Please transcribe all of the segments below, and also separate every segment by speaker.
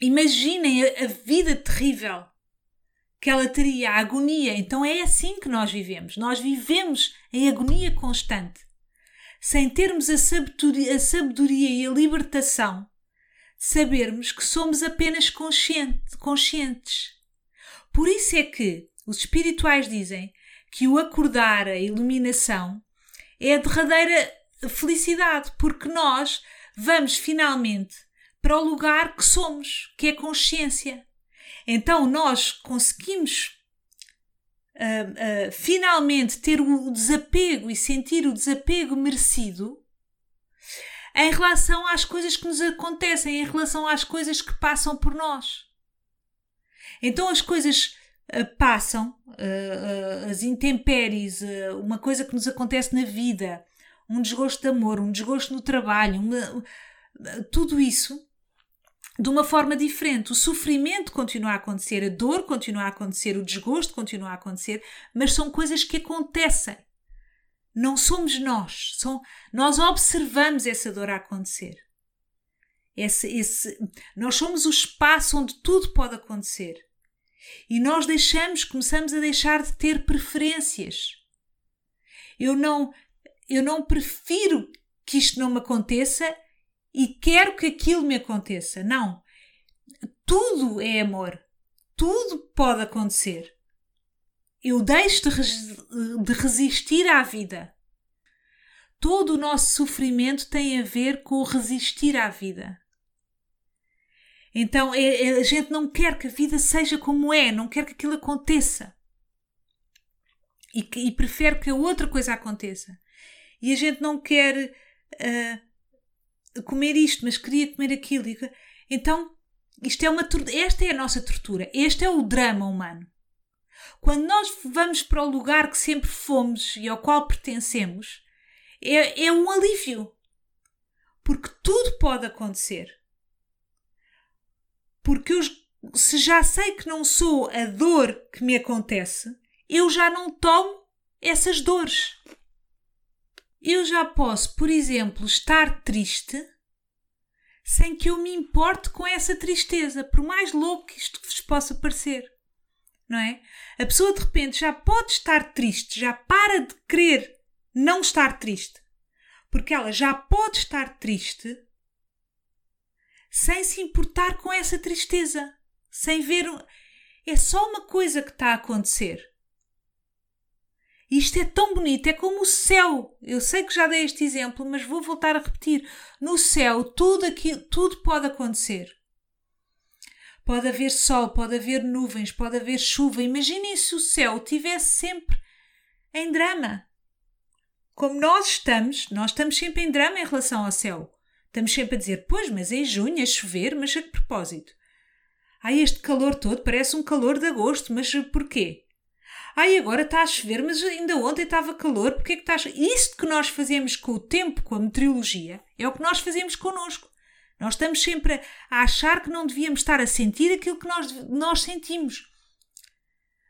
Speaker 1: imaginem a, a vida terrível que ela teria, a agonia. Então é assim que nós vivemos. Nós vivemos em agonia constante, sem termos a sabedoria, a sabedoria e a libertação sabermos que somos apenas consciente, conscientes. Por isso é que os espirituais dizem que o acordar, a iluminação, é a derradeira felicidade, porque nós vamos finalmente para o lugar que somos, que é consciência. Então nós conseguimos uh, uh, finalmente ter o desapego e sentir o desapego merecido em relação às coisas que nos acontecem, em relação às coisas que passam por nós. Então as coisas uh, passam, as intempéries, uma coisa que nos acontece na vida, um desgosto de amor, um desgosto no trabalho, uma, tudo isso de uma forma diferente. O sofrimento continua a acontecer, a dor continua a acontecer, o desgosto continua a acontecer, mas são coisas que acontecem. Não somos nós, são, nós observamos essa dor a acontecer. Esse, esse, nós somos o espaço onde tudo pode acontecer. E nós deixamos, começamos a deixar de ter preferências. Eu não, eu não prefiro que isto não me aconteça e quero que aquilo me aconteça. Não. Tudo é amor. Tudo pode acontecer. Eu deixo de, res de resistir à vida. Todo o nosso sofrimento tem a ver com resistir à vida. Então é, é, a gente não quer que a vida seja como é, não quer que aquilo aconteça. E, e prefere que a outra coisa aconteça. E a gente não quer uh, comer isto, mas queria comer aquilo. Então, isto é uma, esta é a nossa tortura, este é o drama humano. Quando nós vamos para o lugar que sempre fomos e ao qual pertencemos, é, é um alívio. Porque tudo pode acontecer. Porque eu, se já sei que não sou a dor que me acontece, eu já não tomo essas dores. Eu já posso, por exemplo, estar triste sem que eu me importe com essa tristeza, por mais louco que isto vos possa parecer. Não é? A pessoa de repente já pode estar triste, já para de querer não estar triste, porque ela já pode estar triste sem se importar com essa tristeza, sem ver. É só uma coisa que está a acontecer. Isto é tão bonito, é como o céu. Eu sei que já dei este exemplo, mas vou voltar a repetir. No céu, tudo, aqui, tudo pode acontecer. Pode haver sol, pode haver nuvens, pode haver chuva. Imaginem se o céu tivesse sempre em drama. Como nós estamos, nós estamos sempre em drama em relação ao céu. Estamos sempre a dizer, pois, mas em junho, a chover, mas a que propósito? Ai, este calor todo parece um calor de agosto, mas porquê? Ai, agora está a chover, mas ainda ontem estava calor, porque é que está a chover? Isto que nós fazemos com o tempo, com a meteorologia, é o que nós fazemos connosco. Nós estamos sempre a, achar que não devíamos estar a sentir aquilo que nós, nós sentimos.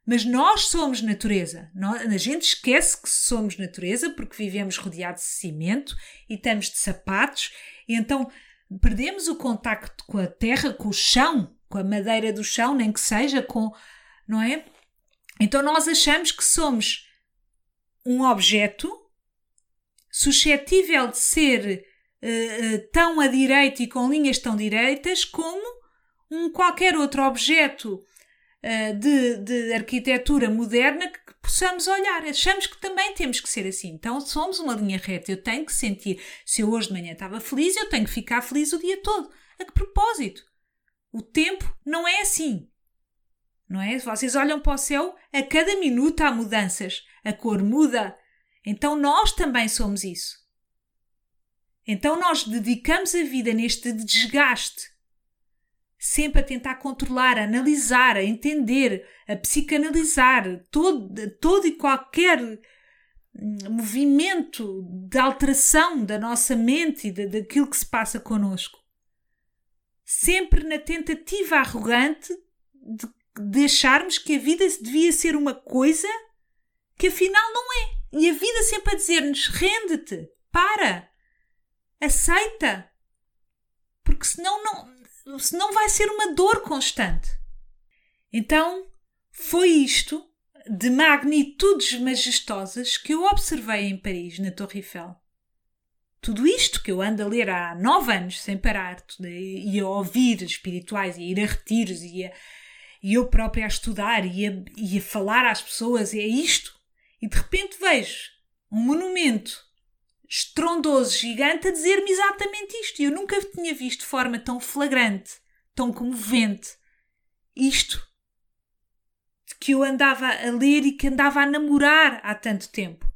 Speaker 1: Mas nós somos natureza. a gente esquece que somos natureza porque vivemos rodeados de cimento e estamos de sapatos, e então perdemos o contacto com a terra, com o chão, com a madeira do chão, nem que seja com, não é? Então nós achamos que somos um objeto suscetível de ser uh, tão a direita e com linhas tão direitas como um qualquer outro objeto uh, de, de arquitetura moderna que possamos olhar. Achamos que também temos que ser assim. Então somos uma linha reta. Eu tenho que sentir. Se eu hoje de manhã estava feliz, eu tenho que ficar feliz o dia todo. A que propósito? O tempo não é assim não é? Vocês olham para o céu, a cada minuto há mudanças, a cor muda. Então nós também somos isso. Então nós dedicamos a vida neste desgaste, sempre a tentar controlar, a analisar, a entender, a psicanalizar todo, todo e qualquer hum, movimento de alteração da nossa mente e daquilo que se passa connosco. Sempre na tentativa arrogante de de acharmos que a vida devia ser uma coisa que afinal não é. E a vida sempre a dizer-nos: rende-te, para, aceita. Porque senão não. senão vai ser uma dor constante. Então, foi isto de magnitudes majestosas que eu observei em Paris, na Torre Eiffel. Tudo isto que eu ando a ler há nove anos sem parar, e a ouvir espirituais, e a ir a retiros, e, a, e eu própria a estudar, e a, e a falar às pessoas, é isto. E de repente vejo um monumento estrondoso, gigante, a dizer-me exatamente isto. E eu nunca tinha visto de forma tão flagrante, tão comovente, isto que eu andava a ler e que andava a namorar há tanto tempo.